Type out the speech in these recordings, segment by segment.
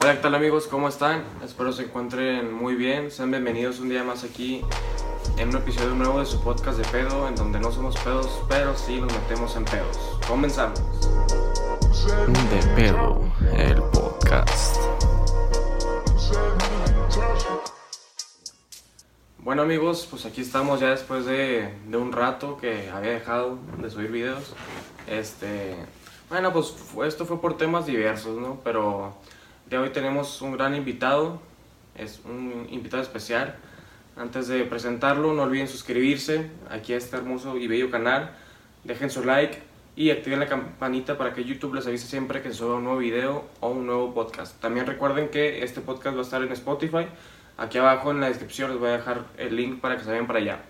Hola, ¿qué tal amigos? ¿Cómo están? Espero se encuentren muy bien. Sean bienvenidos un día más aquí en un episodio nuevo de su podcast de pedo, en donde no somos pedos, pero sí nos metemos en pedos. Comenzamos. De pedo, el podcast. Bueno amigos, pues aquí estamos ya después de, de un rato que había dejado de subir videos. Este, bueno, pues esto fue por temas diversos, ¿no? Pero de hoy tenemos un gran invitado, es un invitado especial. Antes de presentarlo, no olviden suscribirse aquí a este hermoso y bello canal. Dejen su like y activen la campanita para que YouTube les avise siempre que suba un nuevo video o un nuevo podcast. También recuerden que este podcast va a estar en Spotify. Aquí abajo en la descripción les voy a dejar el link para que se vayan para allá.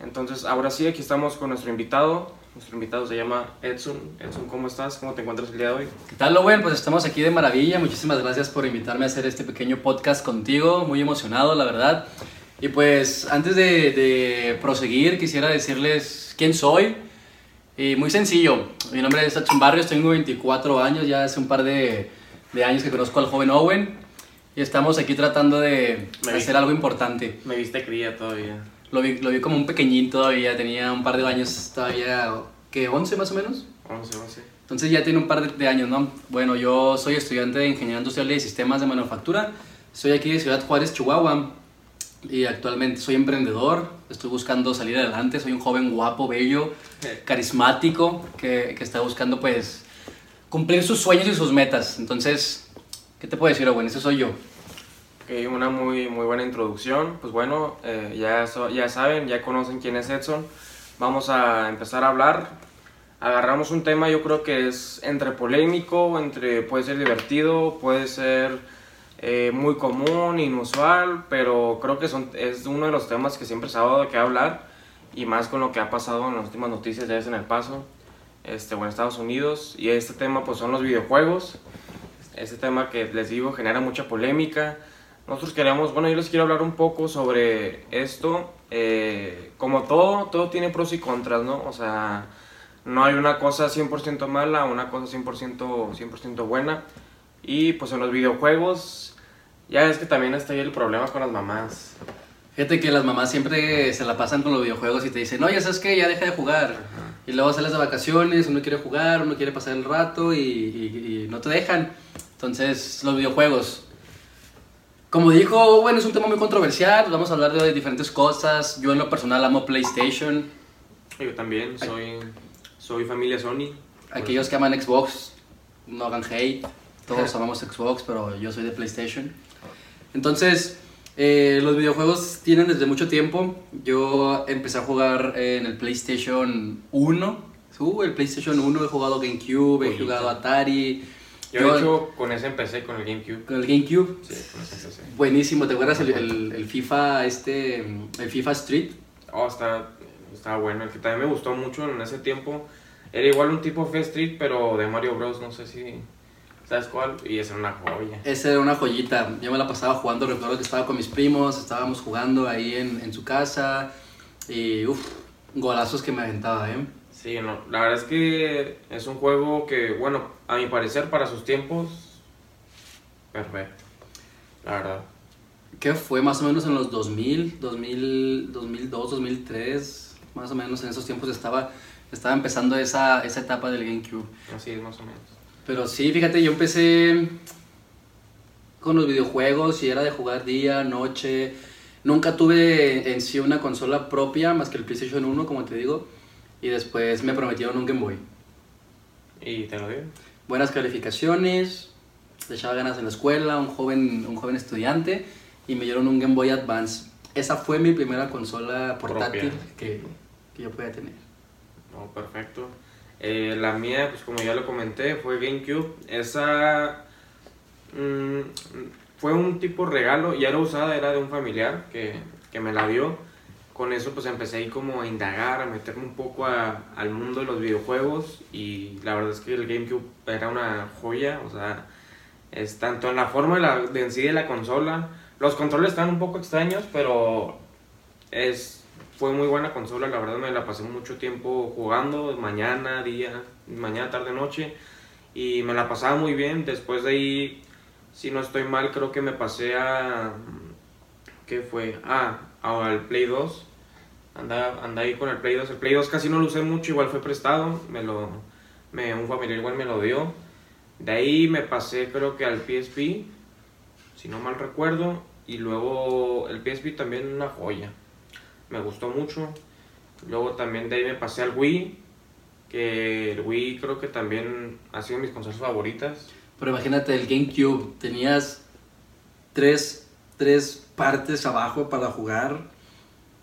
Entonces, ahora sí, aquí estamos con nuestro invitado. Nuestro invitado se llama Edson. Edson, ¿cómo estás? ¿Cómo te encuentras el día de hoy? ¿Qué tal, Lowen? Pues estamos aquí de maravilla. Muchísimas gracias por invitarme a hacer este pequeño podcast contigo. Muy emocionado, la verdad. Y pues antes de, de proseguir, quisiera decirles quién soy. Y muy sencillo. Mi nombre es Edson Barrios, tengo 24 años. Ya hace un par de, de años que conozco al joven Owen. Y estamos aquí tratando de Me vi. hacer algo importante. Me viste cría todavía. Lo vi, lo vi como un pequeñín todavía, tenía un par de años todavía, ¿qué? ¿11 más o menos? 11, 11. Entonces ya tiene un par de, de años, ¿no? Bueno, yo soy estudiante de Ingeniería Industrial y Sistemas de Manufactura. Soy aquí de Ciudad Juárez, Chihuahua. Y actualmente soy emprendedor. Estoy buscando salir adelante. Soy un joven guapo, bello, carismático, que, que está buscando, pues, cumplir sus sueños y sus metas. Entonces, ¿qué te puedo decir, Owen? Ese soy yo. Ok, una muy, muy buena introducción. Pues bueno, eh, ya, so- ya saben, ya conocen quién es Edson. Vamos a empezar a hablar. Agarramos un tema, yo creo que es entre polémico, entre puede ser divertido, puede ser eh, muy común, inusual, pero creo que son, es uno de los temas que siempre se ha dado de qué hablar y más con lo que ha pasado en las últimas noticias ya es en El Paso, este, o en Estados Unidos. Y este tema pues son los videojuegos. Este tema que les digo genera mucha polémica. Nosotros queremos, bueno, yo les quiero hablar un poco sobre esto. Eh, como todo, todo tiene pros y contras, ¿no? O sea, no hay una cosa 100% mala, una cosa 100%, 100 buena. Y pues en los videojuegos, ya es que también está ahí el problema con las mamás. Fíjate que las mamás siempre se la pasan con los videojuegos y te dicen, oye, ¿sabes qué? Ya deja de jugar. Y luego sales de vacaciones, uno quiere jugar, uno quiere pasar el rato y, y- y no te dejan. Entonces, los videojuegos. Como dijo, bueno, es un tema muy controversial, vamos a hablar de diferentes cosas. Yo en lo personal amo PlayStation. Yo también soy, soy familia Sony. Aquellos que aman Xbox, no hagan hate. Todos amamos Xbox, pero yo soy de PlayStation. Entonces, eh, los videojuegos tienen desde mucho tiempo. Yo empecé a jugar en el PlayStation 1. Uh, el PlayStation 1 he jugado GameCube, he jugado Atari. Yo, de hecho, con ese empecé, con el GameCube. con el GameCube. Sí, con ese empecé. Buenísimo, ¿te acuerdas el, el- el FIFA este, el FIFA Street? Oh, está, está bueno. El que también me gustó mucho en ese tiempo era igual un tipo Fast Street, pero de Mario Bros. No sé si sabes cuál. Y esa era una joya. Esa era una joyita. Yo me la pasaba jugando. Recuerdo que estaba con mis primos, estábamos jugando ahí en, en su casa. Y uff, golazos que me aventaba, ¿eh? Sí, no, la verdad es que es un juego que, bueno, a mi parecer, para sus tiempos, perfecto. La verdad. ¿Qué fue más o menos en los 2000, 2000 2002, 2003? Más o menos en esos tiempos estaba, estaba empezando esa, esa etapa del GameCube. Así es, más o menos. Pero sí, fíjate, yo empecé con los videojuegos y era de jugar día, noche. Nunca tuve en sí una consola propia más que el PlayStation 1, como te digo. Y después me prometieron un Game Boy. Y te lo digo. Buenas calificaciones, le echaba ganas en la escuela, un joven, un joven estudiante. Y me dieron un Game Boy Advance. Esa fue mi primera consola portátil que, que yo podía tener. No, perfecto. Eh, la mía, pues como ya lo comenté, fue GameCube. Esa mm, fue un tipo regalo, ya era usada, era de un familiar que, que me la dio. Con eso pues empecé ahí como a indagar, a meterme un poco a- al mundo de los videojuegos y la verdad es que el GameCube era una joya, o sea, es tanto en la forma de, la, de en sí de la consola, los controles están un poco extraños, pero es fue muy buena consola, la verdad me la pasé mucho tiempo jugando, mañana, día, mañana, tarde, noche, y me la pasaba muy bien. Después de ahí, Si no estoy mal, creo que me pasé a... ¿Qué fue? Ah, al Play 2. Anda, anda ahí con el Play 2. El Play 2 casi no lo usé mucho, igual fue prestado. Me lo, me, un familiar igual me lo dio. De ahí me pasé creo que al PSP, si no mal recuerdo. Y luego el PSP también una joya. Me gustó mucho. Luego también de ahí me pasé al Wii. Que el Wii creo que también ha sido mis consolas favoritas. Pero imagínate, el GameCube, tenías tres, tres partes abajo para jugar.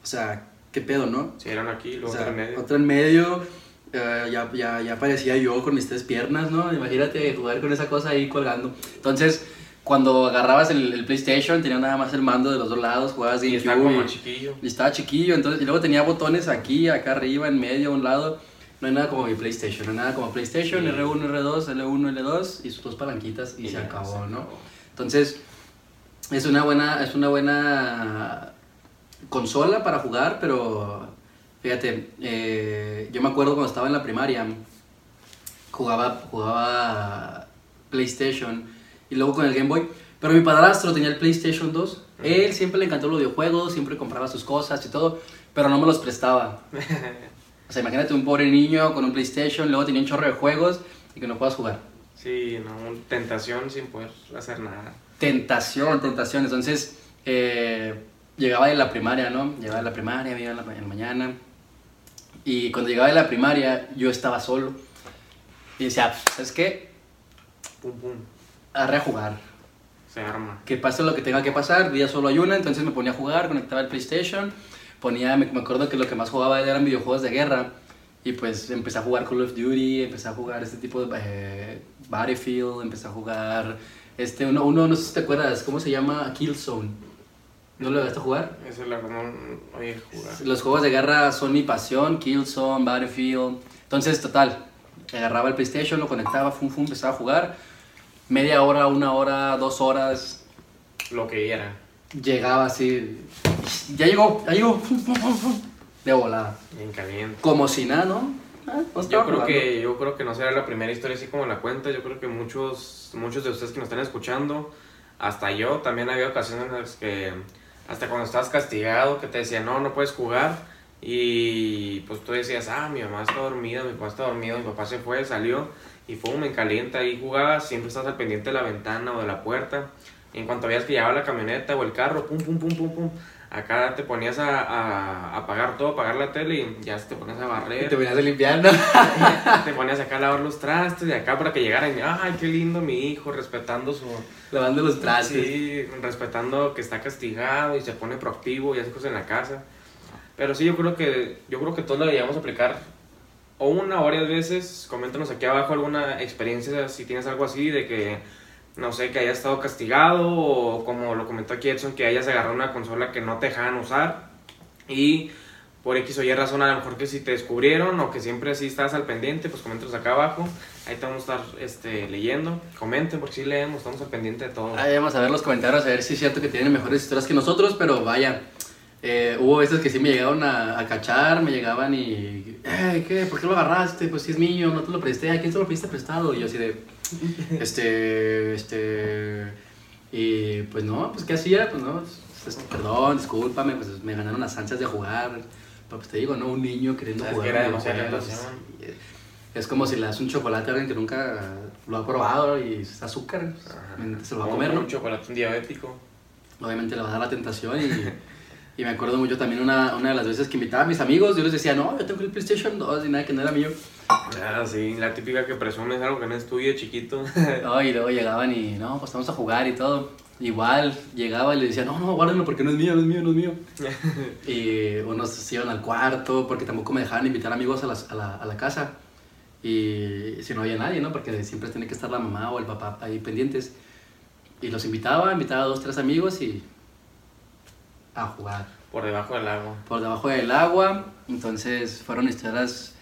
O sea, qué pedo, ¿no? Sí, eran aquí, luego O sea, otra en medio. Otra en medio. eh, ya, ya, ya parecía yo con mis tres piernas, ¿no? Imagínate jugar con esa cosa ahí colgando. Entonces, cuando agarrabas el, el PlayStation, tenía nada más el mando de los dos lados, jugabas Y GameCube. está como y- chiquillo. y estaba chiquillo, entonces, y luego tenía botones aquí, acá arriba, en medio, a un lado. No hay nada como mi PlayStation, no hay nada como PlayStation, Sí. R1, R2, L1, L2 y sus dos palanquitas y, Y se acabó, se ¿no? acabó. Entonces, es una buena, es una buena consola para jugar, pero fíjate, eh, yo me acuerdo cuando estaba en la primaria, jugaba, jugaba PlayStation y luego con el Game Boy, pero mi padrastro tenía el PlayStation 2. Él siempre le encantó los videojuegos, siempre compraba sus cosas y todo, pero no me los prestaba. O sea, imagínate un pobre niño con un PlayStation, luego tenía un chorro de juegos y que no puedas jugar. Sí, no, tentación sin poder hacer nada. Tentación, tentación. Entonces, eh, llegaba de la primaria, ¿no? Llegaba de la primaria, me iba en la, mañana. Y cuando llegaba de la primaria, yo estaba solo. Y decía, ¿sabes qué? Pum, pum, Arre a jugar. se arma. Que pase lo que tenga que pasar, día solo hay una, entonces me ponía a jugar, conectaba el PlayStation, ponía, me, me acuerdo que lo que más jugaba eran videojuegos de guerra, y pues empecé a jugar Call of Duty, empecé a jugar este tipo de eh, Battlefield, empecé a jugar, este, uno, uno, no sé si te acuerdas, ¿cómo se llama? Killzone. ¿No lo llegaste a jugar? Esa es la no, oye, jugar. Los juegos de guerra son mi pasión, Killzone, Battlefield. Entonces, total, agarraba el PlayStation, lo conectaba, fum, fum, empezaba a jugar. Media hora, una hora, dos horas, Lo que era. llegaba así. Ya llegó, ya llegó. fum, fum, fum, fum, De volada. Bien caliente. Como si nada, ¿no? No Yo creo que yo creo que no será la primera historia así como la cuenta. Yo creo que muchos muchos de ustedes que nos están escuchando, hasta yo también había ocasiones en las que hasta cuando estabas castigado que te decían no no puedes jugar y pues tú decías ah mi mamá está dormida, mi papá está dormido, mi papá se fue, salió y fue me calienta y jugabas siempre estás al pendiente de la ventana o de la puerta. En cuanto veías que llegaba la camioneta o el carro, pum pum pum pum pum, acá te ponías a, a apagar todo, apagar la tele y ya te ponías a barrer. Y te venías de limpiando. te ponías acá a lavar los trastes y acá para que llegaran ay, qué lindo mi hijo, respetando su... Lavando los trastes. Sí, respetando que está castigado y se pone proactivo y hace cosas en la casa. Pero sí, yo creo que, yo creo que todos lo deberíamos aplicar o una o varias veces. Coméntanos aquí abajo alguna experiencia, si tienes algo así, de que, no sé, que hayas estado castigado o como lo comentó aquí Edson, que hayas agarrado una consola que no te dejaban usar y por X o Y razón, a lo mejor que si te descubrieron o que siempre así estás al pendiente, pues coméntanos acá abajo. Ahí te vamos a estar este, leyendo. Comenten porque sí leemos, estamos al pendiente de todo. Ahí vamos a ver los comentarios, a ver si es cierto que tienen mejores historias que nosotros, pero vaya. eh, hubo veces que sí me llegaron a, a cachar, me llegaban y. "Ey, ¿Qué? ¿Por qué lo agarraste? Pues si es mío, no te lo presté. ¿A quién te lo pediste prestado? Y yo así de. Este. Este. Y pues no, pues ¿qué hacía? Pues no, pues, perdón, discúlpame, pues me ganaron las ansias de jugar. Pero pues te digo, ¿no? Un niño queriendo que jugar. era demasiada y Es como si le das un chocolate a alguien que nunca lo ha probado y es azúcar, pues, se lo va a comer, ¿no? Un chocolate un diabético. Obviamente le va a dar la tentación y, y me acuerdo mucho también una, una de las veces que invitaba a mis amigos, yo les decía, no, yo tengo el PlayStation 2 y nada, que no era mío. Ah, sí, la típica que presumes algo que no es tuyo, chiquito. No, y luego llegaban y, no, pues vamos a jugar y todo. Igual llegaba y le decía, no, no, guárdenlo porque no es mío, no es mío, no es mío. y unos se iban al cuarto porque tampoco me dejaban invitar amigos a, las- a la, a la casa. Y si no había nadie, ¿no? Porque siempre tiene que estar la mamá o el papá ahí pendientes. Y los invitaba, invitaba a dos, tres amigos y a jugar Por debajo del agua. por debajo del agua. Entonces fueron historias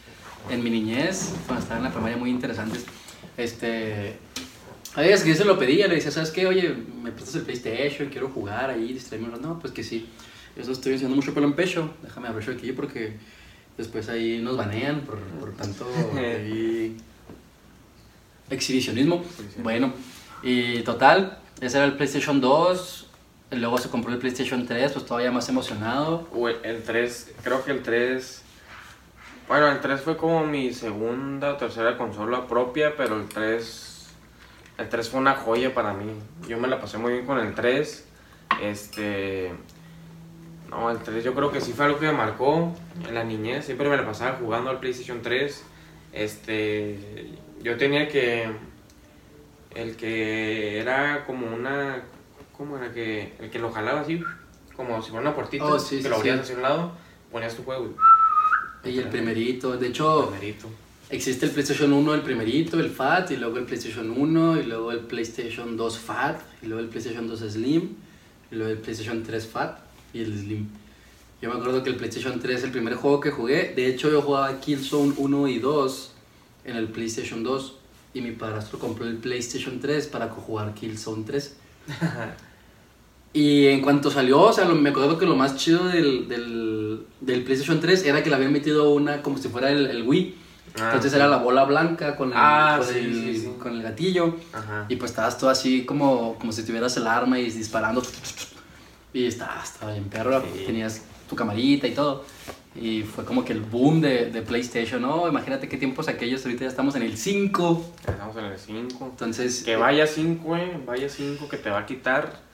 en mi niñez, cuando estaba en la primaria, muy interesantes. Este, a veces que yo se lo pedía, le decía, ¿sabes qué? Oye, me prestas el PlayStation, quiero jugar ahí, distraerme. un rato". No, pues que sí. Eso estoy haciendo mucho pelo en pecho. Déjame abrir aquí porque después ahí nos banean por, por tanto ahí exhibicionismo. Bueno, y total, Ese era el PlayStation 2. y Luego se compró el PlayStation 3, pues todavía más emocionado. O el, el 3, creo que el 3. Bueno, el 3 fue como mi segunda o tercera consola propia, pero el 3. El 3 fue una joya para mí. Yo me la pasé muy bien con el 3. Este. No, el 3 yo creo que sí fue algo que me marcó en la niñez. Siempre me la pasaba jugando al PlayStation 3. Este. Yo tenía que. El que era como una. ¿Cómo era que.? El que lo jalaba así. Como si fuera una puertita. Oh, sí, que sí, lo abrías sí. hacia un lado. Ponías tu juego y. Y el primerito. De hecho, Primerito. existe el PlayStation 1, el primerito, el FAT, y luego el PlayStation 1, y luego el PlayStation 2 FAT, y luego el PlayStation 2 Slim, y luego el PlayStation 3 FAT y el Slim. Yo me acuerdo que el PlayStation 3 el primer juego que jugué. De hecho, yo jugaba Killzone 1 y 2 en el PlayStation 2. Y mi padrastro compró el PlayStation 3 para jugar Killzone 3. Y en cuanto salió, o sea, lo- me acuerdo que lo más chido del, del, del PlayStation 3 era que le habían metido una como si fuera el, el Wii. Ah, Entonces sí. era la bola blanca con el, Ah, con, sí, el, sí, con el gatillo. Ajá. Y pues estabas todo así como, como si tuvieras el arma y disparando. Y estaba, estaba bien perro. Tenías tu camarita y todo. Y fue como que el boom de, de PlayStation, ¿no? Imagínate qué tiempos aquellos. Ahorita ya estamos en el 5. Estamos en el 5. Entonces. Que vaya 5, eh. Vaya 5 que te va a quitar.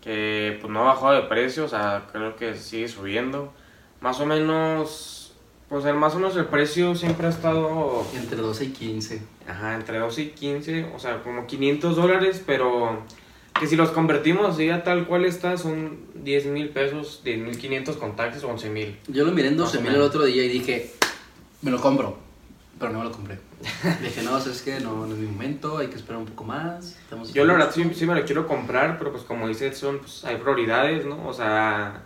Que pues no ha bajado de precio. O sea, creo que sigue subiendo. Más o menos. Pues el más o menos el precio siempre ha estado. Entre 12 y 15. Ajá, entre 12 y 15. O sea, como 500 dólares. Pero. Que si los convertimos así a tal cual está, son 10 mil pesos, 10 mil 500 con taxes o 11 mil. Yo lo miré en Más 12 o mil el otro día y dije, me lo compro. Pero no me lo compré. dije, no, ¿sabes qué? No, no es mi momento, hay que esperar un poco más. estamos Yo la verdad esperando". sí, sí me lo quiero comprar, pero pues como dice Edson, pues hay prioridades, ¿no? O sea,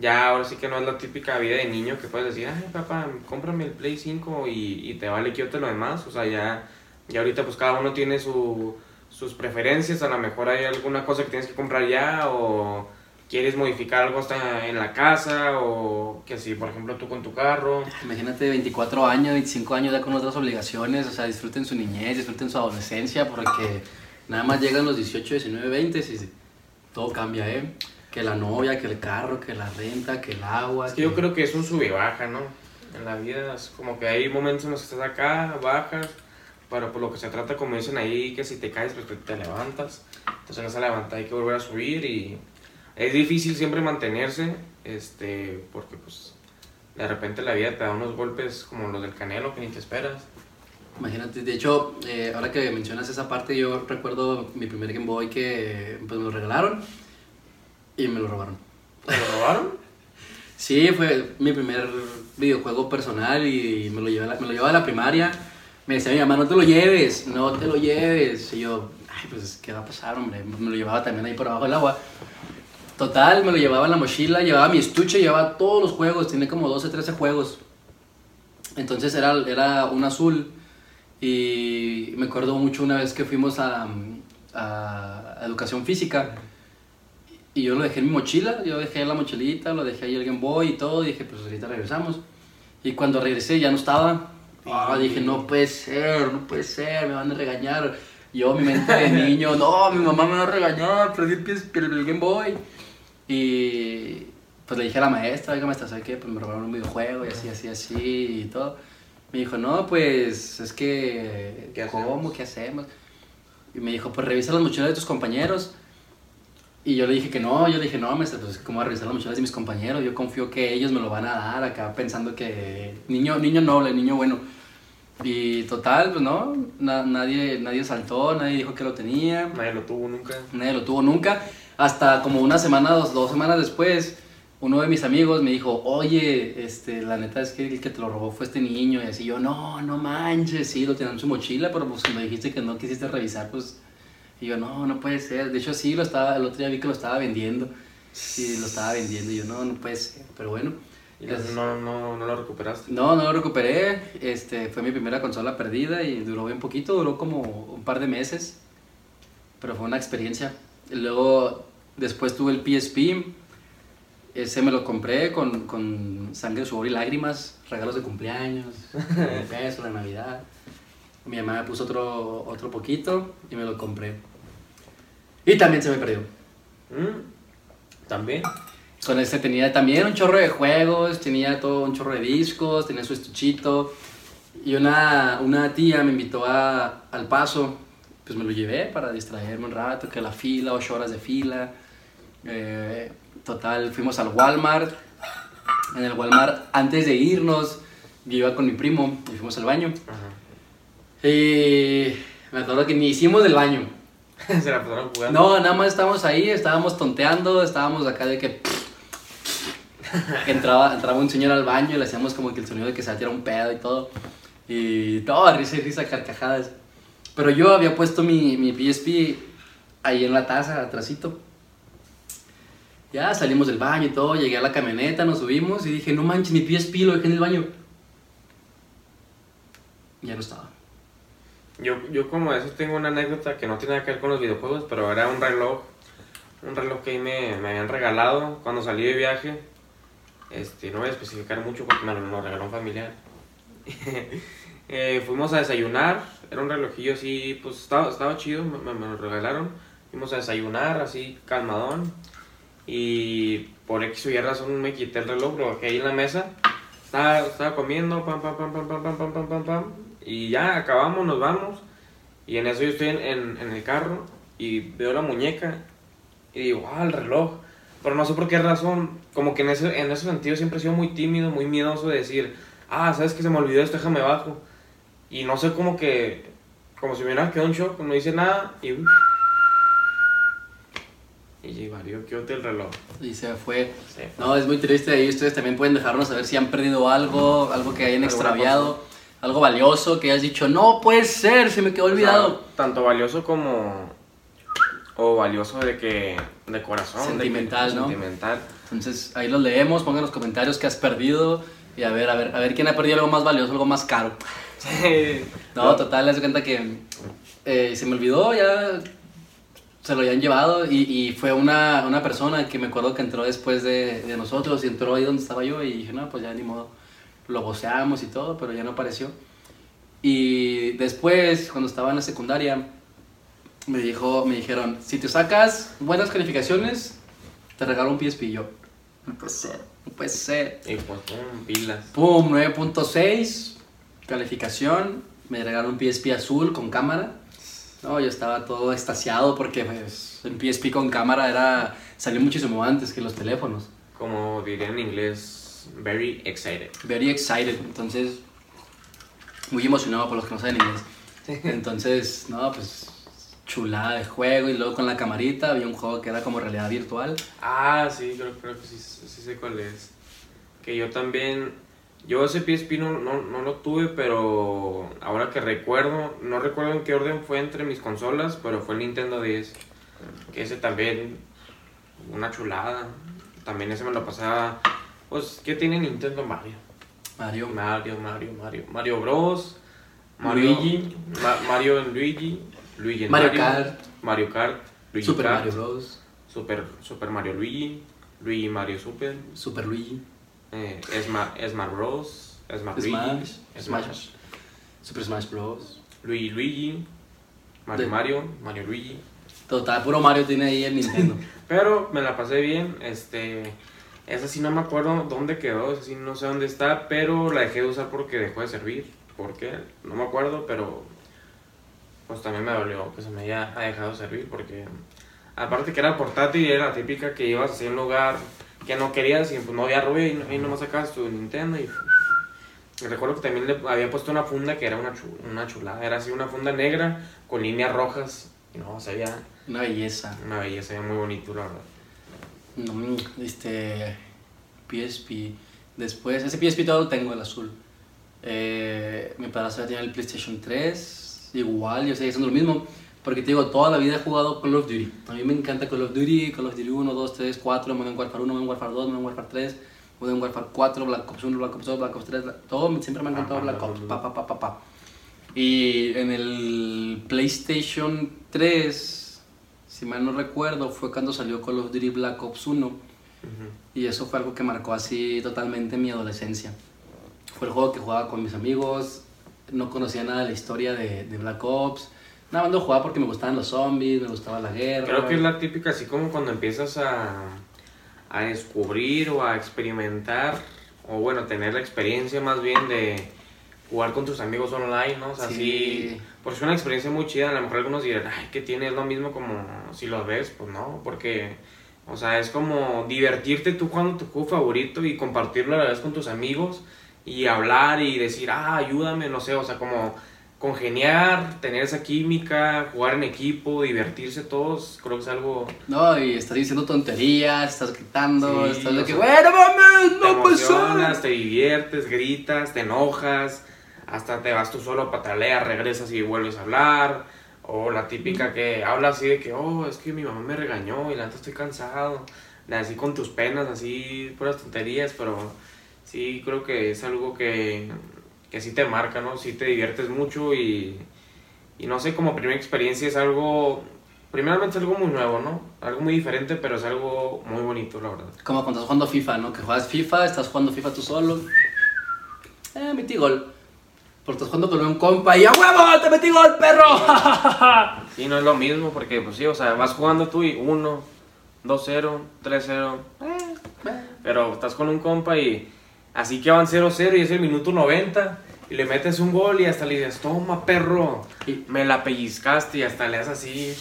ya ahora sí que no es la típica vida de niño que puedes decir, ay papá, cómprame el Play 5 y, y te vale que yo te lo demás. O sea, ya, ya ahorita pues cada uno tiene su, sus preferencias, a lo mejor hay alguna cosa que tienes que comprar ya o quieres modificar algo hasta en la casa o que si por ejemplo tú con tu carro. Imagínate 24 años, 25 años ya con otras obligaciones, o sea, disfruten su niñez, disfruten su adolescencia, porque nada más llegan los 18, 19, 20 y todo cambia, ¿eh? Que la novia, que el carro, que la renta, que el agua. Es que yo creo que es un sube y baja, ¿no? En la vida es como que hay momentos en los que estás acá, bajas, pero por lo que se trata, como dicen ahí, que si te caes, pues te levantas. Entonces en esa levantada hay que volver a subir y es difícil siempre mantenerse, este, porque pues de repente la vida te da unos golpes como los del canelo que ni te esperas. Imagínate, de hecho, eh, ahora que mencionas esa parte, yo recuerdo mi primer Game Boy que pues, me lo regalaron y me lo robaron. ¿Te lo robaron? Sí, fue mi primer videojuego personal y me lo llevé a la, me lo llevaba a la primaria. Me decía mi mamá, no te lo lleves, no te lo lleves. Y yo, ay, pues, ¿qué va a pasar, hombre? Me lo llevaba también ahí por abajo del agua. Total, me lo llevaba en la mochila, llevaba mi estuche, llevaba todos los juegos, tiene como 12, 13 juegos. Entonces era, era un azul y me acuerdo mucho una vez que fuimos a, a educación física y yo lo dejé en mi mochila, yo dejé la mochilita, lo dejé ahí el Game Boy y todo, y dije, pues ahorita regresamos. Y cuando regresé ya no estaba. Ah, dije, no puede ser, no puede ser, me van a regañar. Yo, mi mente de niño, no, mi mamá me va a regañar, perdí el Game Boy. Y pues le dije a la maestra, oiga maestra, ¿sabe qué? Pues me robaron un videojuego y así, así, así y todo. Me dijo, no, pues es que, ¿Qué ¿cómo? hacemos? ¿Qué hacemos? Y me dijo, pues revisa las mochilas de tus compañeros. Y yo le dije que no, yo le dije, no, maestra, pues ¿cómo voy a revisar las mochilas de mis compañeros? Yo confío que ellos me lo van a dar acá pensando que niño, niño noble, niño bueno. Y total, pues no, na- nadie, nadie saltó, nadie dijo que lo tenía, Nadie lo tuvo nunca. nadie lo tuvo nunca. Hasta como una semana, dos, dos semanas después, uno de mis amigos me dijo, oye, este, la neta es que el que te lo robó fue este niño. Y así yo, no, no manches, sí, lo tenía en su mochila, pero pues me dijiste que no quisiste revisar, pues... Y yo, no, no puede ser. De hecho, sí, lo estaba, el otro día vi que lo estaba vendiendo. Sí, lo estaba vendiendo. Y yo, no, no puede ser. Pero bueno. Y es- no, no, no lo recuperaste. no, no lo recuperé. Este, fue mi primera consola perdida y duró bien poquito, duró como un par de meses. Pero fue una experiencia. Luego, después tuve el PSP. Ese me lo compré con, con sangre, sudor y lágrimas, regalos de cumpleaños, peso, la Navidad. Mi mamá me puso otro, otro poquito y me lo compré. Y también se me perdió. Mm, También. Con este tenía también un chorro de juegos, tenía todo un chorro de discos, tenía su estuchito. Y una, una tía me invitó a, al paso, pues me lo llevé para distraerme un rato, que la fila, ocho horas de fila. Eh, total, fuimos al Walmart. En el Walmart, antes de irnos, yo iba con mi primo y fuimos al baño. Ajá. Y me acuerdo que ni hicimos del baño. Se la pasaron jugando. No, nada más estábamos ahí, estábamos tonteando, estábamos acá de que... entraba, entraba un señor al baño y le hacíamos como que el sonido de que se tirado un pedo y todo. Y todo, risa y risa, carcajadas. Pero yo había puesto mi, mi PSP ahí en la taza, atrásito. Ya salimos del baño y todo, llegué a la camioneta, nos subimos y dije, no manches, mi PSP lo dejé en el baño. Ya no estaba. Yo, yo como eso tengo una anécdota que no tiene nada que ver con los videojuegos, pero era un reloj, un reloj que ahí me, me habían regalado cuando salí de viaje. Este, no voy a especificar mucho porque me lo regaló un familiar. Eh, fuimos a desayunar, era un relojillo así, pues estaba, estaba chido, me, me- me lo regalaron. Fuimos a desayunar así, calmadón. Y por X o Y razón me quité el reloj, lo dejé ahí en la mesa. Estaba, estaba comiendo, pam, pam, pam, pam, pam, pam, pam, pam, pam, pam. Y ya acabamos, nos vamos. Y en eso yo estoy en, en, el carro y veo la muñeca y digo, ah, el reloj. Pero no sé por qué razón, como que en ese, en ese sentido siempre he sido muy tímido, muy miedoso de decir, ah, sabes que se me olvidó esto, déjame bajo. Y no sé, como que, como si me hubiera quedado en shock, no hice nada y... uf. Y valió, qué el reloj. Y se fue. No, es muy triste. Y ustedes también pueden dejarnos saber si han perdido algo, algo que hayan extraviado, algo valioso que hayas dicho, no puede ser, se me quedó olvidado. O sea, tanto valioso como... O valioso de que... De corazón. de que- Sentimental, ¿no? Sentimental. Entonces ahí los leemos, pongan los comentarios qué has perdido y a ver, a ver, a ver quién ha perdido algo más valioso, algo más caro. Sí. No, total, les cuenta que eh, se me olvidó, ya se lo habían llevado y, y fue una, una persona que me acuerdo que entró después de, de nosotros y entró ahí donde estaba yo y dije, no, pues ya ni modo, lo goceamos y todo, pero ya no apareció. Y después, cuando estaba en la secundaria, me, dijo, me dijeron, si te sacas buenas calificaciones, te regalo un PSP yo. No puede ser, no puede ser. Y pues, pum, pilas. Pum, 9.6, calificación, me regalaron un PSP azul con cámara. No, yo estaba todo extasiado porque pues, el PSP con cámara era, salió muchísimo antes que los teléfonos. Como diría en inglés, very excited. Very excited, entonces muy emocionado por los que no saben inglés. Entonces, no, pues chulada de juego y luego con la camarita había un juego que era como realidad virtual. Ah, sí, creo, creo que sí, sí sé cuál es. Que yo también, yo ese PSP no, no, no lo tuve, pero ahora que recuerdo, no recuerdo en qué orden fue entre mis consolas, pero fue el Nintendo 10. Que ese también, una chulada. También ese me lo pasaba, pues, ¿qué tiene Nintendo Mario? Mario, Mario, Mario, Mario, Mario Bros. Mario, Luigi. Ma- Mario en Luigi, Luigi en Mario Mario, Kart. Mario Kart, Luigi Super Kart, Mario Bros. Super, Super Mario Luigi, Luigi Mario Super, Super Luigi. Eh, Sma- Smash Bros, Smash Smash, Smash, Smash. Super Smash Bros. Luigi Luigi, Mario De- Mario, Mario Luigi. Total, puro Mario tiene ahí el Nintendo. Pero me la pasé bien, este, esa sí no me acuerdo dónde quedó, esa sí no sé dónde está, pero la dejé de usar porque dejó de servir. ¿Por qué? No me acuerdo, pero pues también me dolió que se me haya ha dejado de servir porque aparte que era portátil era la típica que ibas hacia un lugar que no querías y pues no había ruido y, no- y nomás sacabas tu Nintendo y, y recuerdo que también le había puesto una funda que era una, chu- una chulada, era así una funda negra con líneas rojas y no, se veía Una belleza. una belleza, muy bonito la verdad. No, este. PSP. Después, ese PSP todo lo tengo, el azul. Eh, mi padrastro tenía el PlayStation 3. Igual, yo sé, haciendo lo mismo. Porque te digo, toda la vida he jugado Call of Duty. A mí me encanta Call of Duty, Call of Duty 1, 2, 3, 4, Modern Warfare 1, Modern Warfare 2, Modern Warfare 3, Modern Warfare 4, Black Ops 1, Black Ops 2, Black Ops 3, Black- todo siempre me ha encantado Black Ops, pa, pa, pa, pa, pa. Y en el PlayStation 3, si mal no recuerdo, fue cuando salió Call of Duty Black Ops 1. Ujú. Y eso fue algo que marcó así totalmente mi adolescencia. Fue el juego que jugaba con mis amigos, no conocía nada de la historia de, de Black Ops, Nada más lo jugaba porque me gustaban los zombies, me gustaba la guerra. Creo que es la típica, así como cuando empiezas a, a descubrir o a experimentar, o bueno, tener la experiencia más bien de jugar con tus amigos online, ¿no? O sea, Sí. sí. Porque es una experiencia muy chida. A lo mejor algunos dirán, ay, ¿qué tiene? Es lo mismo como si lo ves, pues no, porque, o sea, es como divertirte tú jugando tu juego favorito y compartirlo a la vez con tus amigos y hablar y decir, ah, ayúdame, no sé, o sea, como congeniar, tener esa química, jugar en equipo, divertirse todos, creo que es algo No, y estás diciendo tonterías, estás gritando, Sí, estás de que, sea, bueno, mames, no ser. te diviertes, gritas, te enojas, hasta te vas tú solo, pataleas, regresas y vuelves a hablar. O la típica que habla así de que, oh, es que mi mamá me regañó y la neta estoy cansado. Así con tus penas, así, puras tonterías, pero sí creo que es algo que, que sí te marca, ¿no? Sí te diviertes mucho y, y no sé, como primera experiencia es algo, primeramente es algo muy nuevo, ¿no? Algo muy diferente, pero es algo muy bonito, la verdad. Como cuando estás jugando FIFA, ¿no? Que juegas FIFA, estás jugando FIFA tú solo. Eh, metí gol. Porque estás jugando con un compa y ¡a huevo! ¡Te metí gol, perro! Sí, no es lo mismo, porque pues sí, o sea, vas jugando tú y 1, 2-0, 3-0, pero estás con un compa y así que van 0-0 y es el minuto 90 y le metes un gol y hasta le dices, toma perro, Y- me la pellizcaste y hasta le das así.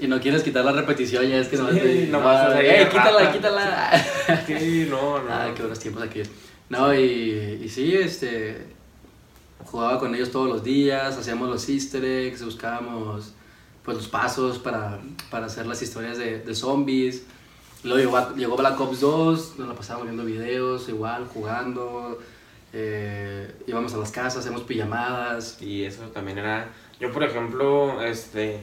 Y no quieres quitar la repetición, ya es que nomás Sí, te- nomás estás ahí ¡Eh, quítala, rata". quítala! Sí, no, no. Ah, qué buenos tiempos aquí. No, y, y sí, este. Jugaba con ellos todos los días, hacíamos los easter eggs, buscábamos pues los pasos para, para hacer las historias de, de zombies. Luego llegó, llegó Black Ops 2, nos la pasábamos viendo videos, igual, jugando. eh, íbamos a las casas, hacíamos pijamadas. Y eso también era. Yo, por ejemplo, este.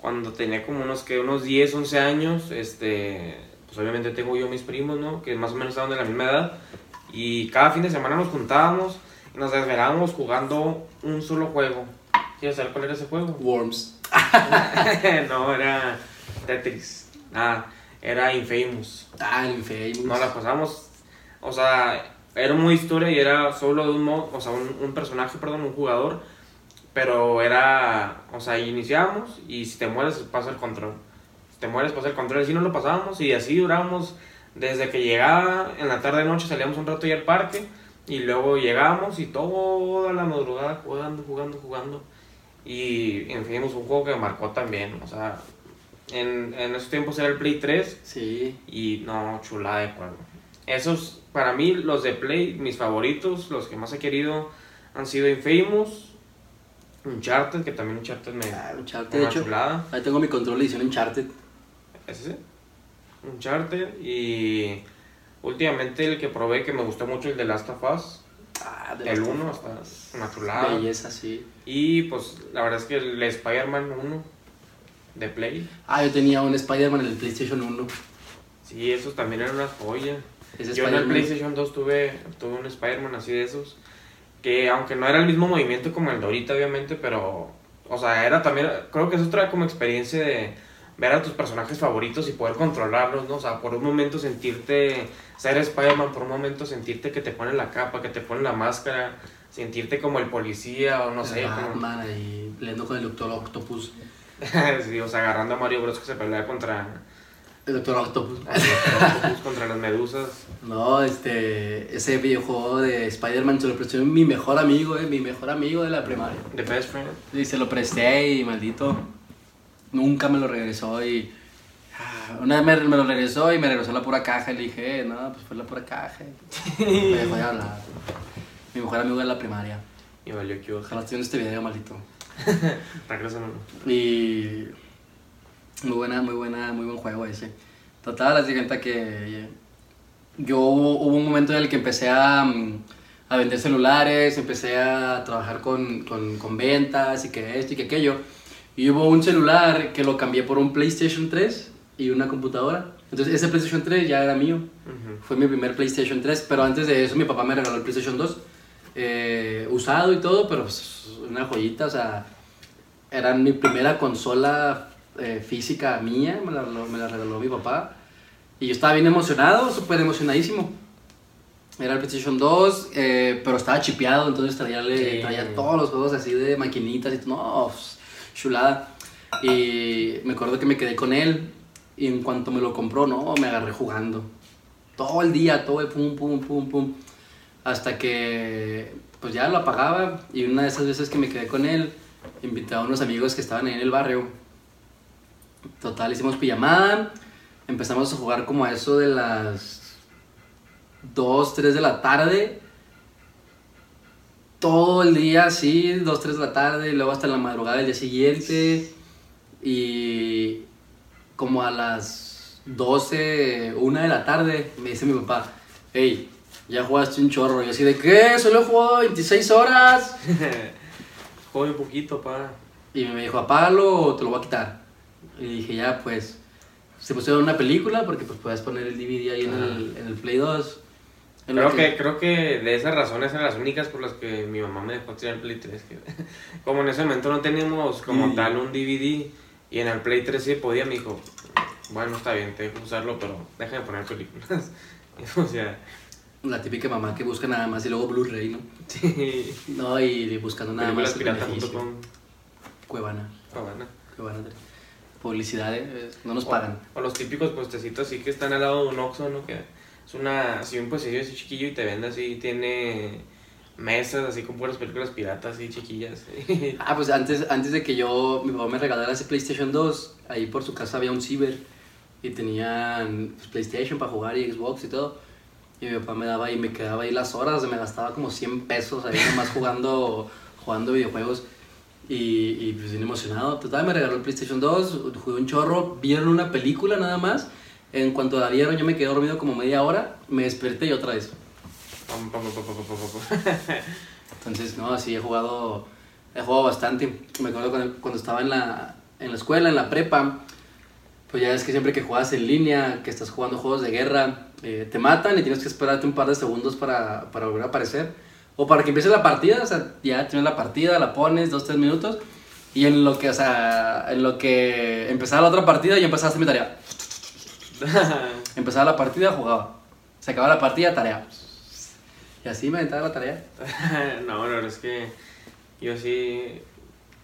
Cuando tenía como unos que unos 10, 11 años, este. Pues obviamente tengo yo mis primos, ¿no? Que más o menos estaban de la misma edad. Y cada fin de semana nos juntábamos y nos desvelábamos jugando un solo juego. ¿Quieres saber cuál era ese juego? Worms. no, era Tetris. Nada, era Infamous. Ah, Infamous. No la pasamos. O sea, era una historia y era solo de un modo, o sea, un, un personaje, perdón, un jugador. Pero era, o sea, iniciamos y si te mueres pasa el control. Si te mueres pasa el control. Así no lo pasábamos y así durábamos desde que llegaba en la tarde noche salíamos un rato ya al parque y luego llegábamos y toda la madrugada jugando, jugando, jugando. Y en fin, un juego que marcó también. O sea, en, en esos tiempos era el Play 3 Sí. y no, chulada de juego. Esos, para mí, los de Play, mis favoritos, los que más he querido, han sido Infamous, Uncharted, que también Uncharted me... Ah, Uncharted, de hecho. chulada. Ahí tengo mi control de edición Uncharted. ¿Es ese? Uncharted y últimamente el que probé que me gustó mucho, el de Last of Us, Ah, de el Last of 1, Us. está una chulada. Belleza, sí. Y pues la verdad es que el Spider-Man 1 de Play, Ah, yo tenía un Spider-Man en el PlayStation 1. sí, esos también eran una joya. Ese Yo en el PlayStation 2 tuve, tuve un Spider-Man así de esos. Que aunque no era el mismo movimiento como el de ahorita, obviamente, pero. O sea, era también. Creo que es otra como experiencia de ver a tus personajes favoritos y poder controlarlos, ¿no? O sea, por un momento sentirte. Ser Spider-Man, por un momento sentirte que te ponen la capa, que te ponen la máscara, sentirte como el policía o no sé. el como- Batman ahí peleando con el Doctor Octopus. sí, o sea, agarrando a Mario Bros que se pelea contra. El Doctor Octopus. contra las medusas. No, este. Ese videojuego de Spider-Man se lo presté a mi mejor amigo, eh, mi mejor amigo de la primaria. The best friend. Y se lo presté y maldito. Nunca me lo regresó y. ah, Una vez me, me lo regresó y me regresó la pura caja y le dije, eh, no, pues fue la pura caja. Me dejó de hablar. Mi mejor amigo de la primaria. Y valió que Ojalá esté viendo este video, maldito. Y muy buena, muy buena, muy buen juego ese. Total, así cuenta que yo hubo un momento en el que empecé a, mm, a vender celulares, empecé a trabajar con, con, con ventas y que esto y que aquello. Y hubo un celular que lo cambié por un PlayStation 3 y una computadora. Entonces ese PlayStation 3 ya era mío. Ujú. Fue mi primer PlayStation 3, pero antes de eso mi papá me regaló el PlayStation 2. Eh, usado y todo, pero pues, una joyita, o sea, era mi primera consola eh, física mía, me la, regaló- me la regaló mi papá. Y yo estaba bien emocionado, súper emocionadísimo. Era el PlayStation 2, eh, pero estaba chipeado, entonces traía, Sí. traía todos los juegos así de maquinitas y todo. No, pues, chulada. Y me acuerdo que me quedé con él y en cuanto me lo compró, no, me agarré jugando. Todo el día, todo el pum, pum, pum, pum. Hasta que pues ya lo apagaba y una de esas veces que me quedé con él, invité a unos amigos que estaban ahí en el barrio. Total, hicimos pijamada, empezamos a jugar como a eso de las 2, 3 de la tarde. Todo el día así, 2, 3 de la tarde, y luego hasta la madrugada del día siguiente. Y como a las 12, 1 de la tarde, me dice mi papá, hey, ya jugaste un chorro. Y así de, ¿qué? Solo he jugado 26 horas. Juego un poquito, pa. Y me dijo, apágalo o te lo voy a quitar. Y dije, ya, pues, se pusieron una película porque pues puedes poner el DVD ahí en, el, en el Play 2. En lo Creo que, creo que de esas razones eran las únicas por las que mi mamá me dejó tirar el Play 3. que- como en ese momento no teníamos como Y- tal un DVD y en el Play 3 sí podía, me dijo, bueno, está bien, te dejo usarlo, pero déjame poner películas. o sea, La típica mamá que busca nada más y luego Blu-ray, ¿no? sí. No, y buscando nada más. Películaspirata.com. Cuevana, bueno. Cuevana. Publicidad, ¿eh? No nos pagan. O, o los típicos puestecitos así que están al lado de un Oxxo, ¿no? Que es una, así un puestecillo así chiquillo y te vende así, tiene mesas así con puras películas piratas así chiquillas. Ah, pues antes, antes de que yo, mi papá me regalara ese PlayStation 2, ahí por su casa había un ciber y tenían pues, PlayStation para jugar y Xbox y todo. Y mi papá me daba y me quedaba ahí las horas, me gastaba como 100 pesos ahí nomás jugando, jugando videojuegos. Y, y pues bien emocionado. Total, me regaló el PlayStation 2, jugué un chorro, vieron una película nada más. En cuanto la vieron, yo me quedé dormido como media hora, me desperté y otra vez. Entonces, no, sí, he jugado, he jugado bastante. Me acuerdo cuando, cuando estaba en la, en la escuela, en la prepa, pues ya es que siempre que juegas en línea, que estás jugando juegos de guerra, eh, te matan y tienes que esperarte un par de segundos para, para volver a aparecer. O para que empiece la partida, o sea, ya tienes la partida, la pones, dos, tres minutos. Y en lo que, o sea, en lo que empezaba la otra partida, ya empezaba a hacer mi tarea. Empezaba la partida, jugaba. Se acababa la partida, tarea. Y así me aventaba la tarea. no, la verdad es que yo sí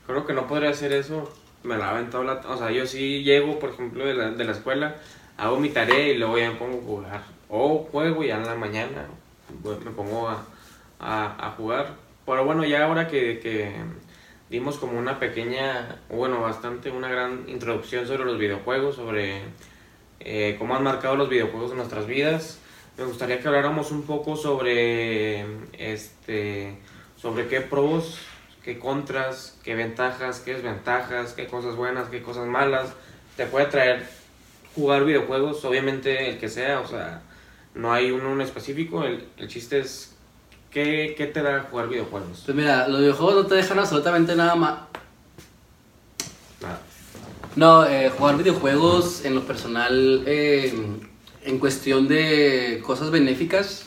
creo que no podría hacer eso. Me la aventado la... O sea, yo sí llego, por ejemplo, de la, de la escuela, hago mi tarea y luego ya me pongo a jugar. O juego ya en la mañana me pongo a, a, a jugar. Pero bueno, ya ahora que, que dimos como una pequeña, bueno, bastante, una gran introducción sobre los videojuegos, sobre eh, cómo han marcado los videojuegos en nuestras vidas. Me gustaría que habláramos un poco sobre este sobre qué pros, qué contras, qué ventajas, qué desventajas, qué cosas buenas, qué cosas malas te puede traer jugar videojuegos, obviamente el que sea, o sea, no hay uno en específico, el, el chiste es qué, qué te da jugar videojuegos. Pues mira, los videojuegos no te dejan absolutamente nada más. Nada. No, eh, jugar videojuegos en lo personal, eh, en cuestión de cosas benéficas,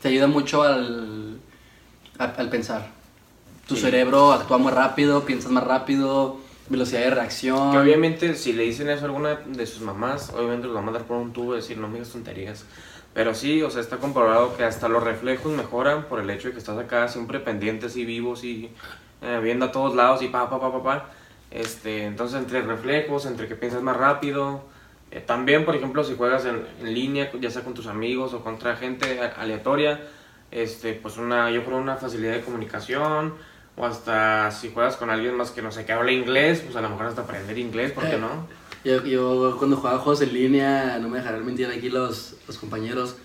te ayuda mucho al, al pensar. Tu Sí. cerebro actúa muy rápido, piensas más rápido, velocidad de reacción. Que obviamente si le dicen eso a alguna de sus mamás, obviamente los va a mandar por un tubo y decir no me digas tonterías. Pero sí, o sea, está comprobado que hasta los reflejos mejoran por el hecho de que estás acá siempre pendientes y vivos y eh, viendo a todos lados y pa, pa, pa, pa, pa. Este, entonces entre reflejos, entre que piensas más rápido. eh, también, por ejemplo, si juegas en, en línea, ya sea con tus amigos o contra gente aleatoria, este, pues una, yo creo una facilidad de comunicación. O hasta si juegas con alguien más que no sé, que habla inglés, pues a lo mejor hasta aprender inglés, ¿por qué Eh. no? Yo, yo cuando jugaba juegos en línea, no me dejarán mentir aquí los, los compañeros,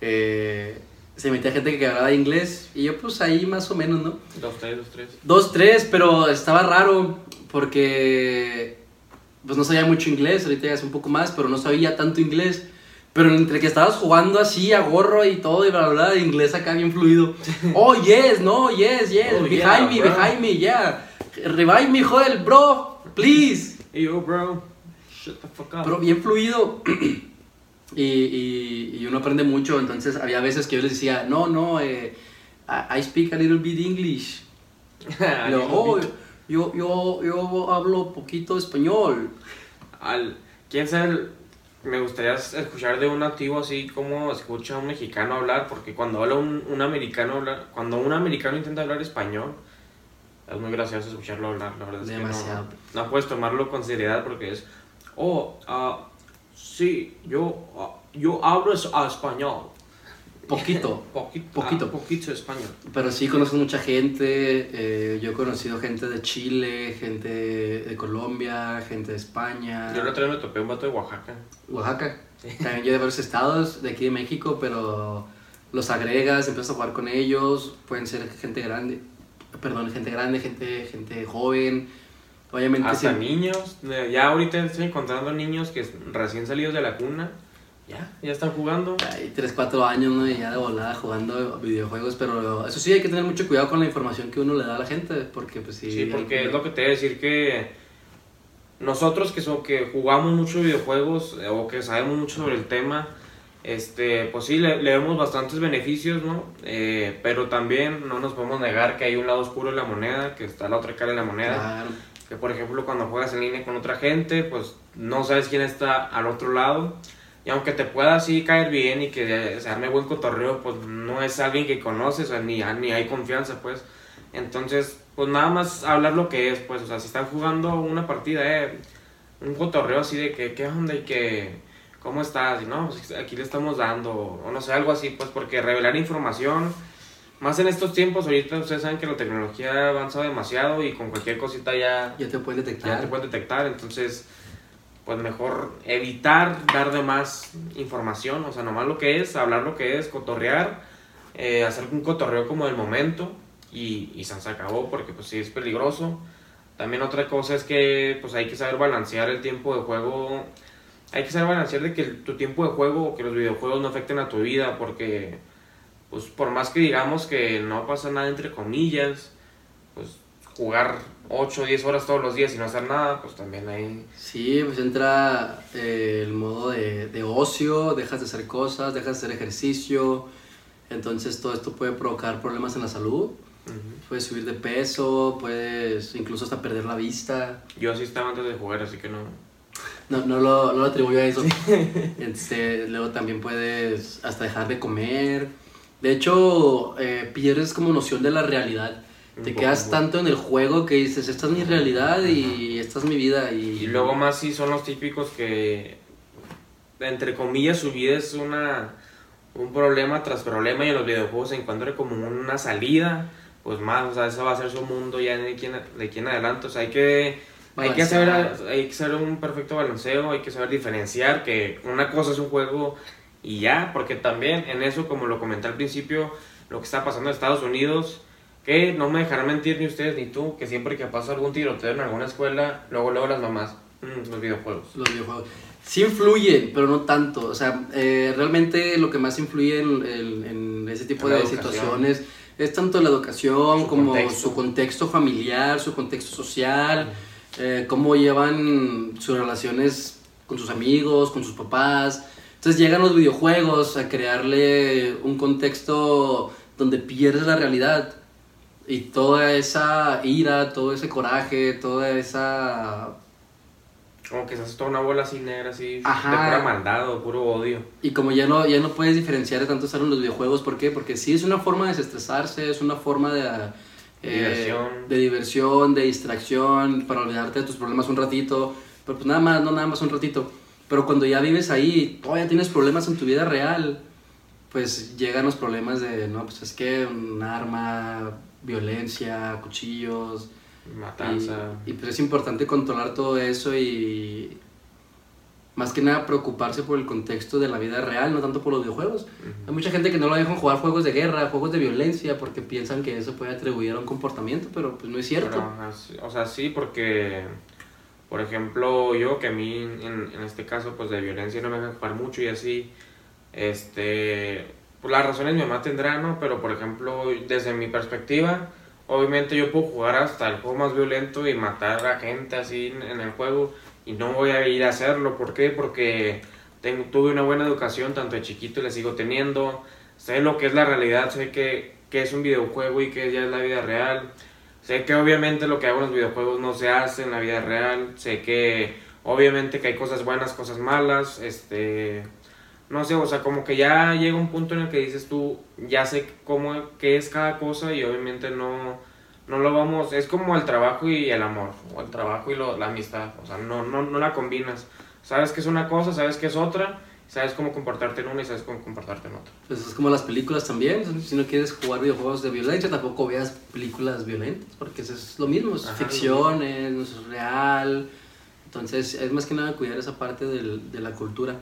eh, se metía gente que hablaba inglés y yo pues ahí más o menos, ¿no? Dos, tres, dos, tres. Dos, tres, pero estaba raro porque pues no sabía mucho inglés, ahorita ya es un poco más, pero no sabía tanto inglés. Pero entre que estabas jugando así a gorro y todo y bla bla, bla inglés acá bien fluido. Oh, yes, no, yes, yes, Oh, behind yeah, me, bro. behind me, yeah. Revive me, joder, bro, please. Hey, yo, bro, shut the fuck up. Pero bien fluido. y, y, y uno aprende mucho, entonces había veces que yo les decía, no, no, eh, I, I speak a little bit English. Luego, oh, yo, yo, yo hablo poquito español. Al, ¿Quién sabe? Me gustaría escuchar de un nativo así como escucha a un mexicano hablar, porque cuando habla un, un americano, habla- cuando un americano intenta hablar español, es muy gracioso escucharlo hablar, la verdad es que no, no puedes tomarlo con seriedad porque es, oh, ah, sí, yo, ah, yo hablo es- ah, español. Poquito. Poquito, Poquito. ah, poquito español. Pero sí conozco mucha gente, eh, yo he conocido gente de Chile, gente de Colombia, gente de España, Yo el otro día me topé un vato de Oaxaca. Oaxaca. También yo de varios estados de aquí de México, pero los agregas, empiezas a jugar con ellos, pueden ser gente grande, perdón, gente grande, gente, gente joven, obviamente Hasta sí- niños, ya ahorita estoy encontrando niños que recién salidos de la cuna, ya, ya están jugando. Hay 3, 4 años, ¿no? Y ya de volada jugando videojuegos, pero eso sí, hay que tener mucho cuidado con la información que uno le da a la gente, porque pues sí... Sí, hay- porque es lo que te voy a decir que nosotros que, so- que jugamos mucho videojuegos eh, o que sabemos mucho sobre el tema, este, pues sí, le, le vemos bastantes beneficios, ¿no? Eh, pero también no nos podemos negar que hay un lado oscuro de la moneda, que está la otra cara de la moneda. Claro. Que por ejemplo cuando juegas en línea con otra gente, pues no sabes quién está al otro lado. Y aunque te pueda así caer bien y que se arme buen cotorreo, pues no es alguien que conoces, o sea, ni, ni hay confianza, pues. Entonces, pues nada más hablar lo que es, pues, o sea, si están jugando una partida, eh, un cotorreo así de que, ¿qué onda? Y que, ¿cómo estás? Y no, pues aquí le estamos dando, o no sé, algo así, pues, porque revelar información, más en estos tiempos, ahorita ustedes saben que la tecnología ha avanzado demasiado y con cualquier cosita ya, Ya te pueden ya detectar. te pueden detectar, entonces, pues mejor evitar dar de más información, o sea, nomás lo que es, hablar lo que es, cotorrear, eh, hacer un cotorreo como del momento y, y se acabó porque pues sí es peligroso. También otra cosa es que pues hay que saber balancear el tiempo de juego, hay que saber balancear de que tu tiempo de juego o que los videojuegos no afecten a tu vida porque pues por más que digamos que no pasa nada entre comillas, pues jugar 8 o 10 horas todos los días y no hacer nada, pues también hay... Sí, pues entra eh, el modo de, de ocio, dejas de hacer cosas, dejas de hacer ejercicio, entonces todo esto puede provocar problemas en la salud, puedes subir de peso, puedes incluso hasta perder la vista, Yo así estaba antes de jugar, así que no... no, no, lo, no lo atribuyo a eso. Este, luego también puedes hasta dejar de comer, de hecho eh, pierdes como noción de la realidad. Te quedas tanto en el juego que dices, esta es mi realidad y esta es mi vida. Y, Y luego más si son los típicos que, entre comillas, su vida es una, un problema tras problema y en los videojuegos se encuentra como una salida, pues más, o sea, eso va a ser su mundo ya de aquí en, de aquí en adelante, o sea, hay que, hay que, Balancear. hay que hacer un perfecto balanceo, hay que saber diferenciar que una cosa es un juego y ya, porque también en eso, como lo comenté al principio, lo que está pasando en Estados Unidos, que no me dejarán mentir ni ustedes ni tú, que siempre que pasa algún tiroteo en alguna escuela, luego luego las mamás, "Mm, los videojuegos. los videojuegos. Sí influyen, pero no tanto. O sea, eh, realmente lo que más influye en, en- en ese tipo La de situaciones es tanto la educación Su como contexto. su contexto familiar, su contexto social, eh, cómo llevan sus relaciones con sus amigos, con sus papás. Entonces llegan los videojuegos a crearle un contexto donde pierdes la realidad. Y toda esa ira, todo ese coraje, toda esa Como que se hace toda una bola así negra, así, Ajá. de pura maldad o puro odio. Y como ya no, ya no puedes diferenciar de tanto estar en los videojuegos, ¿por qué? Porque sí es una forma de desestresarse, es una forma de, eh, Diversión. de diversión, de distracción, para olvidarte de tus problemas un ratito, pero pues nada más, no nada más un ratito. Pero cuando ya vives ahí, todavía tienes problemas en tu vida real, pues llegan los problemas de, no, pues es que un arma, violencia, cuchillos, Matanza. y, y, pues es importante controlar todo eso y más que nada preocuparse por el contexto de la vida real, no tanto por los videojuegos. Hay mucha gente que no lo dejan jugar juegos de guerra, juegos de violencia, porque piensan que eso puede atribuir a un comportamiento, pero pues no es cierto. Pero, o sea, sí, porque, por ejemplo, yo que a mí, en, en este caso, pues de violencia no me dejan jugar mucho y así, este, pues las razones mi mamá tendrá, ¿no? Pero, por ejemplo, desde mi perspectiva, obviamente yo puedo jugar hasta el juego más violento y matar a gente así en, el juego y no voy a ir a hacerlo. ¿Por qué? Porque tengo, tuve una buena educación, tanto de chiquito y la sigo teniendo, sé lo que es la realidad, sé que, que es un videojuego y que ya es la vida real. Sé que obviamente lo que hago en los videojuegos no se hace en la vida real. Sé que obviamente que hay cosas buenas, cosas malas. Este, no sé, o sea, como que ya llega un punto en el que dices tú, ya sé cómo, qué es cada cosa y obviamente no, no lo vamos, es como el trabajo y el amor, o el trabajo y lo- la amistad, o sea, no, no, no la combinas. Sabes que es una cosa, sabes que es otra, sabes cómo comportarte en una y sabes cómo comportarte en otra. Pues es como las películas también. Si no quieres jugar videojuegos de violencia, tampoco veas películas violentas, porque eso es lo mismo, es Ajá, ficción, es, no es real. Entonces es más que nada cuidar esa parte del- de la cultura.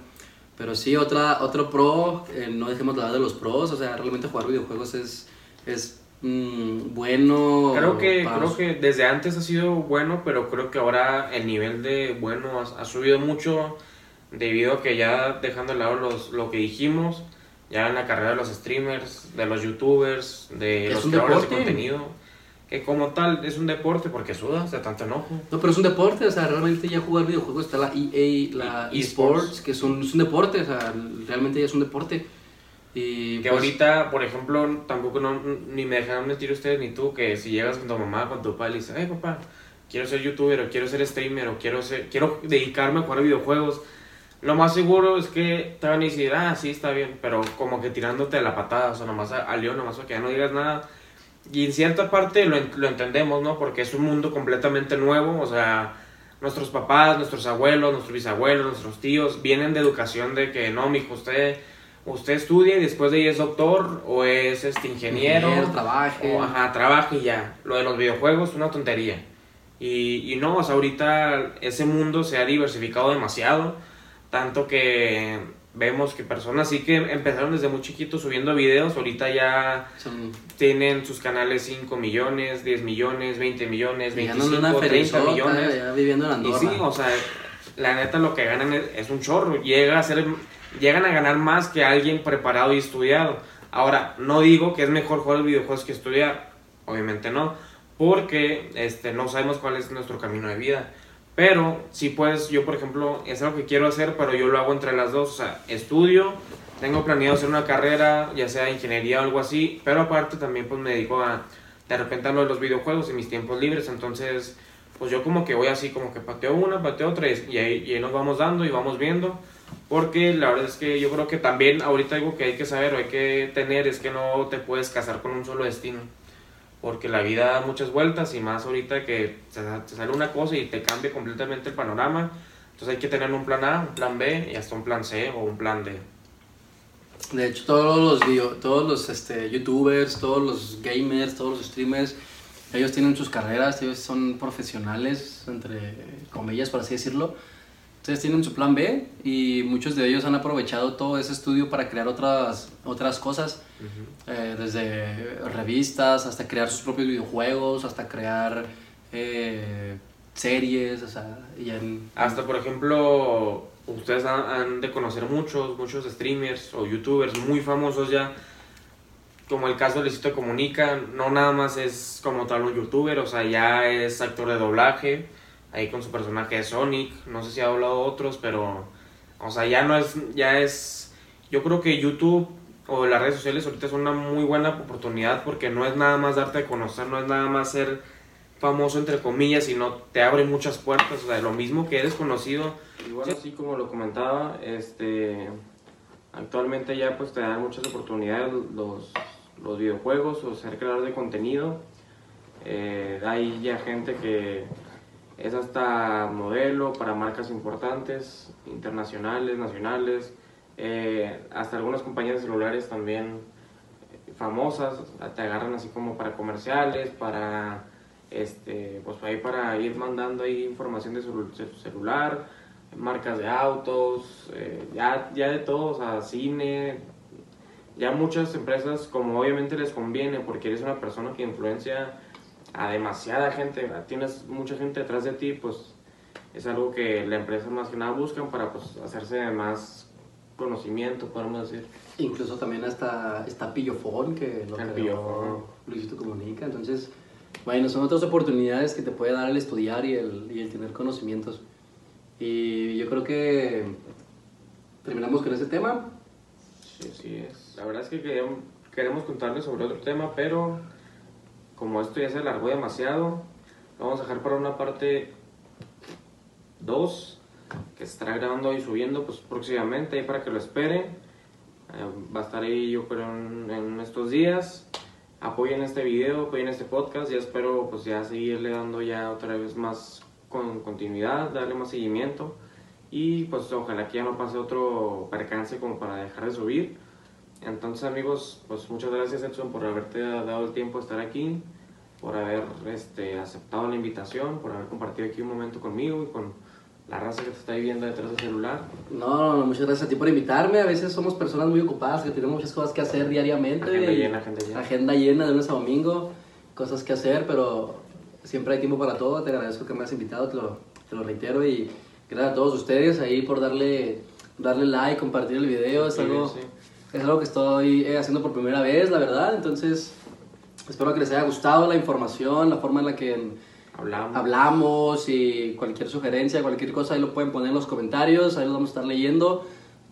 Pero sí, otra, otro pro, eh, no dejemos de hablar de los pros, o sea, realmente jugar videojuegos es, es mm, bueno. Creo que, creo los- que desde antes ha sido bueno, pero creo que ahora el nivel de bueno ha, ha subido mucho debido a que ya dejando de lado los, lo que dijimos, ya en la carrera de los streamers, de los youtubers, de los creadores de contenido, que como tal es un deporte porque sudas de tanto enojo. No, pero es un deporte, o sea, realmente ya jugar videojuegos está la EA, la E- eSports, que es un, es un deporte, o sea, realmente ya es un deporte. Y Que pues, ahorita, por ejemplo, tampoco no, ni me dejarán mentir ustedes ni tú que si llegas con tu mamá, con tu papá y le dices, hey papá, quiero ser youtuber o quiero ser streamer o quiero ser, quiero dedicarme a jugar videojuegos, lo más seguro es que te van a decir, ah, sí, está bien, pero como que tirándote la patada, o sea, nomás a, a león, nomás para que ya no digas nada. Y en cierta parte lo, lo entendemos, ¿no? Porque es un mundo completamente nuevo, o sea, nuestros papás, nuestros abuelos, nuestros bisabuelos, nuestros tíos vienen de educación de que no, mijo, usted, usted estudia y después de ahí es doctor o es este ingeniero, ingeniero, trabaje. o, ajá, trabajo y ya. Lo de los videojuegos una tontería. Y, y no, o sea, ahorita ese mundo se ha diversificado demasiado, tanto que vemos que personas sí que empezaron desde muy chiquitos subiendo videos, ahorita ya son- tienen sus canales 5 millones, 10 millones, 20 millones, ya 25, no una 30 ferizota, millones. ya viviendo en Y Andorra. sí, o sea, la neta lo que ganan es, es un chorro. Llega a ser, llegan a ganar más que alguien preparado y estudiado. Ahora, no digo que es mejor jugar videojuegos que estudiar. Obviamente no. Porque este, no sabemos cuál es nuestro camino de vida. Pero sí puedes, yo por ejemplo, es algo que quiero hacer, pero yo lo hago entre las dos. O sea, estudio, tengo planeado hacer una carrera, ya sea ingeniería o algo así. Pero aparte también pues me dedico a, de repente a lo de los videojuegos en mis tiempos libres. Entonces pues yo como que voy así, como que pateo una, pateo tres, y ahí, y ahí nos vamos dando y vamos viendo, porque la verdad es que yo creo que también ahorita algo que hay que saber o hay que tener es que no te puedes casar con un solo destino, porque la vida da muchas vueltas y más ahorita que te, sale una cosa y te cambia completamente el panorama, entonces hay que tener un plan A, un plan B y hasta un plan C o un plan D. De hecho, todos los todos los este, youtubers, todos los gamers, todos los streamers, ellos tienen sus carreras, ellos son profesionales, entre comillas, por así decirlo. Entonces tienen su plan B y muchos de ellos han aprovechado todo ese estudio para crear otras, otras cosas, eh, desde revistas hasta crear sus propios videojuegos, hasta crear eh, series, o sea, y en- Hasta, por ejemplo, ustedes han, han de conocer muchos, muchos streamers o youtubers muy famosos ya, como el caso de Luisito Comunica, no nada más es como tal un youtuber, o sea, ya es actor de doblaje, ahí con su personaje de Sonic, no sé si ha hablado otros, pero, o sea, ya no es, ya es, yo creo que YouTube o las redes sociales ahorita son una muy buena oportunidad porque no es nada más darte a conocer, no es nada más ser famoso entre comillas, sino te abre muchas puertas, o sea, lo mismo que eres conocido. Igual así como lo comentaba, este actualmente ya pues te dan muchas oportunidades los, los videojuegos o ser creador de contenido. Eh, hay ya gente que es hasta modelo para marcas importantes, internacionales, nacionales, eh, hasta algunas compañías de celulares también famosas, te agarran así como para comerciales, para este, pues ahí para ir mandando ahí información de su celular, marcas de autos, eh, ya, ya de todo, o sea, cine, ya muchas empresas como obviamente les conviene porque eres una persona que influencia a demasiada gente, tienes mucha gente detrás de ti, pues es algo que la empresa más que nada buscan para pues hacerse más conocimiento, podemos decir. incluso también hasta está Pillofón, que lo El creó. Luisito Comunica. Entonces, bueno, son otras oportunidades que te puede dar el estudiar y el, y el tener conocimientos. Y yo creo que terminamos con ese tema. Sí, sí es. La verdad es que queríamos- queremos contarles sobre otro tema, pero como esto ya se alargó demasiado, vamos a dejar para una parte 2, que estará grabando y subiendo pues próximamente, ahí para que lo esperen. Eh, va a estar ahí yo creo en, en estos días. apoyen este video, apoyen este podcast. Ya espero pues ya seguirle dando ya otra vez más con continuidad, darle más seguimiento. Y pues ojalá que ya no pase otro percance como para dejar de subir. Entonces amigos, pues muchas gracias Edson por haberte dado el tiempo de estar aquí, por haber este, aceptado la invitación, por haber compartido aquí un momento conmigo y con la raza que te está viendo detrás del celular. No, no, muchas gracias a ti por invitarme. A veces somos personas muy ocupadas que tenemos muchas cosas que hacer diariamente. Agenda llena, agenda llena. Agenda llena de lunes a domingo, cosas que hacer, pero siempre hay tiempo para todo. Te agradezco que me has invitado, te lo, te lo reitero. Y gracias a todos ustedes ahí por darle, darle like, compartir el video. Es Sí, algo, sí. Es algo que estoy eh, haciendo por primera vez, la verdad. Entonces, espero que les haya gustado la información, la forma en la que Hablamos. hablamos y cualquier sugerencia, cualquier cosa, ahí lo pueden poner en los comentarios, ahí lo vamos a estar leyendo.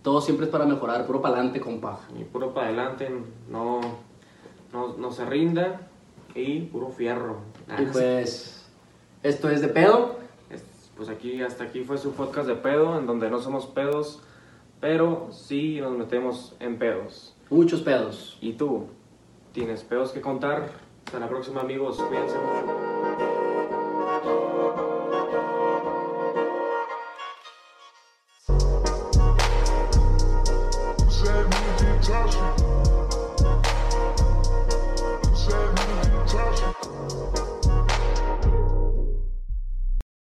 Todo siempre es para mejorar, puro para adelante, compa. Y puro para adelante, no, no, no se rinda y puro fierro. Ah, Y pues, esto es de pedo. Es- Pues aquí, hasta aquí fue su podcast de pedo, en donde no somos pedos, pero sí nos metemos en pedos. Muchos pedos. ¿Y tú? ¿Tienes pedos que contar? Hasta la próxima amigos, cuídense mucho.